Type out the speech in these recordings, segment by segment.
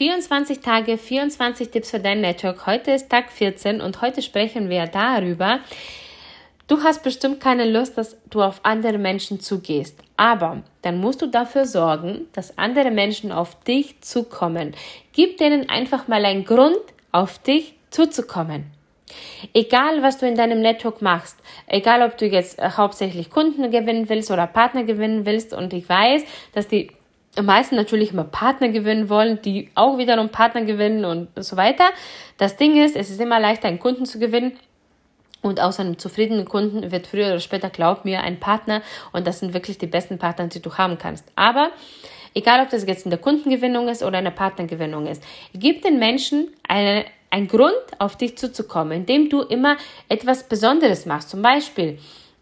24 Tage, 24 Tipps für dein Network. Heute ist Tag 14 und heute sprechen wir darüber. Du hast bestimmt keine Lust, dass du auf andere Menschen zugehst. Aber dann musst du dafür sorgen, dass andere Menschen auf dich zukommen. Gib denen einfach mal einen Grund, auf dich zuzukommen. Egal, was du in deinem Network machst, egal, ob du jetzt äh, hauptsächlich Kunden gewinnen willst oder Partner gewinnen willst, und ich weiß, dass die meisten natürlich immer Partner gewinnen wollen, die auch wiederum Partner gewinnen und so weiter. Das Ding ist, es ist immer leichter, einen Kunden zu gewinnen. Und aus einem zufriedenen Kunden wird früher oder später, glaub mir, ein Partner. Und das sind wirklich die besten Partner, die du haben kannst. Aber egal, ob das jetzt in der Kundengewinnung ist oder in der Partnergewinnung ist, gib den Menschen eine ein Grund, auf dich zuzukommen, indem du immer etwas Besonderes machst. Zum Beispiel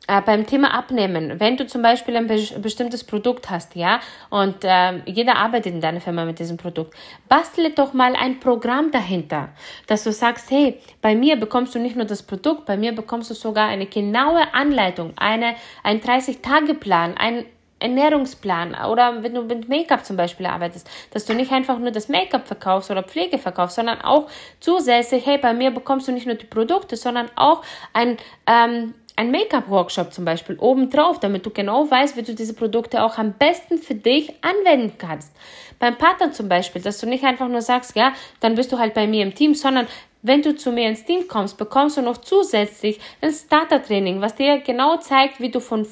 äh, beim Thema Abnehmen, wenn du zum Beispiel ein be bestimmtes Produkt hast, ja, und äh, jeder arbeitet in deiner Firma mit diesem Produkt, bastle doch mal ein Programm dahinter, dass du sagst, hey, bei mir bekommst du nicht nur das Produkt, bei mir bekommst du sogar eine genaue Anleitung, eine, ein 30-Tage-Plan, ein Ernährungsplan oder wenn du mit Make-up zum Beispiel arbeitest, dass du nicht einfach nur das Make-up verkaufst oder Pflege verkaufst, sondern auch zusätzlich, hey, bei mir bekommst du nicht nur die Produkte, sondern auch ein, ähm, ein Make-up-Workshop zum Beispiel obendrauf, damit du genau weißt, wie du diese Produkte auch am besten für dich anwenden kannst. Beim Partner zum Beispiel, dass du nicht einfach nur sagst, ja, dann bist du halt bei mir im Team, sondern wenn du zu mir ins Team kommst, bekommst du noch zusätzlich ein Starter-Training, was dir genau zeigt, wie du von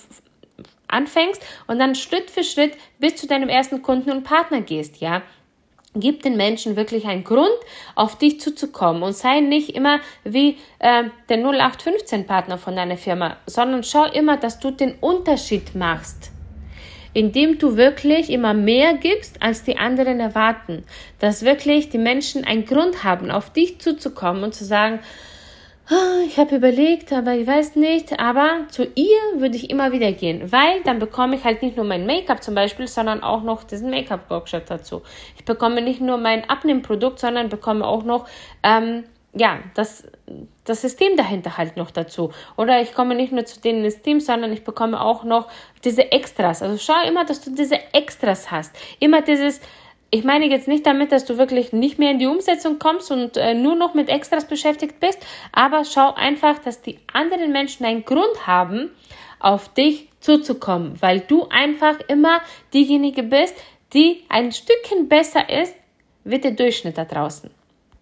anfängst und dann Schritt für Schritt bis zu deinem ersten Kunden und Partner gehst, ja. Gib den Menschen wirklich einen Grund, auf dich zuzukommen und sei nicht immer wie äh, der 0815-Partner von deiner Firma, sondern schau immer, dass du den Unterschied machst, indem du wirklich immer mehr gibst, als die anderen erwarten. Dass wirklich die Menschen einen Grund haben, auf dich zuzukommen und zu sagen, ich habe überlegt, aber ich weiß nicht. Aber zu ihr würde ich immer wieder gehen, weil dann bekomme ich halt nicht nur mein Make-up zum Beispiel, sondern auch noch diesen Make-up-Workshop dazu. Ich bekomme nicht nur mein Abnehmprodukt, sondern bekomme auch noch ähm, ja das das System dahinter halt noch dazu. Oder ich komme nicht nur zu ins Team, sondern ich bekomme auch noch diese Extras. Also schau immer, dass du diese Extras hast. Immer dieses ich meine jetzt nicht damit, dass du wirklich nicht mehr in die Umsetzung kommst und äh, nur noch mit Extras beschäftigt bist, aber schau einfach, dass die anderen Menschen einen Grund haben, auf dich zuzukommen, weil du einfach immer diejenige bist, die ein Stückchen besser ist wie der Durchschnitt da draußen.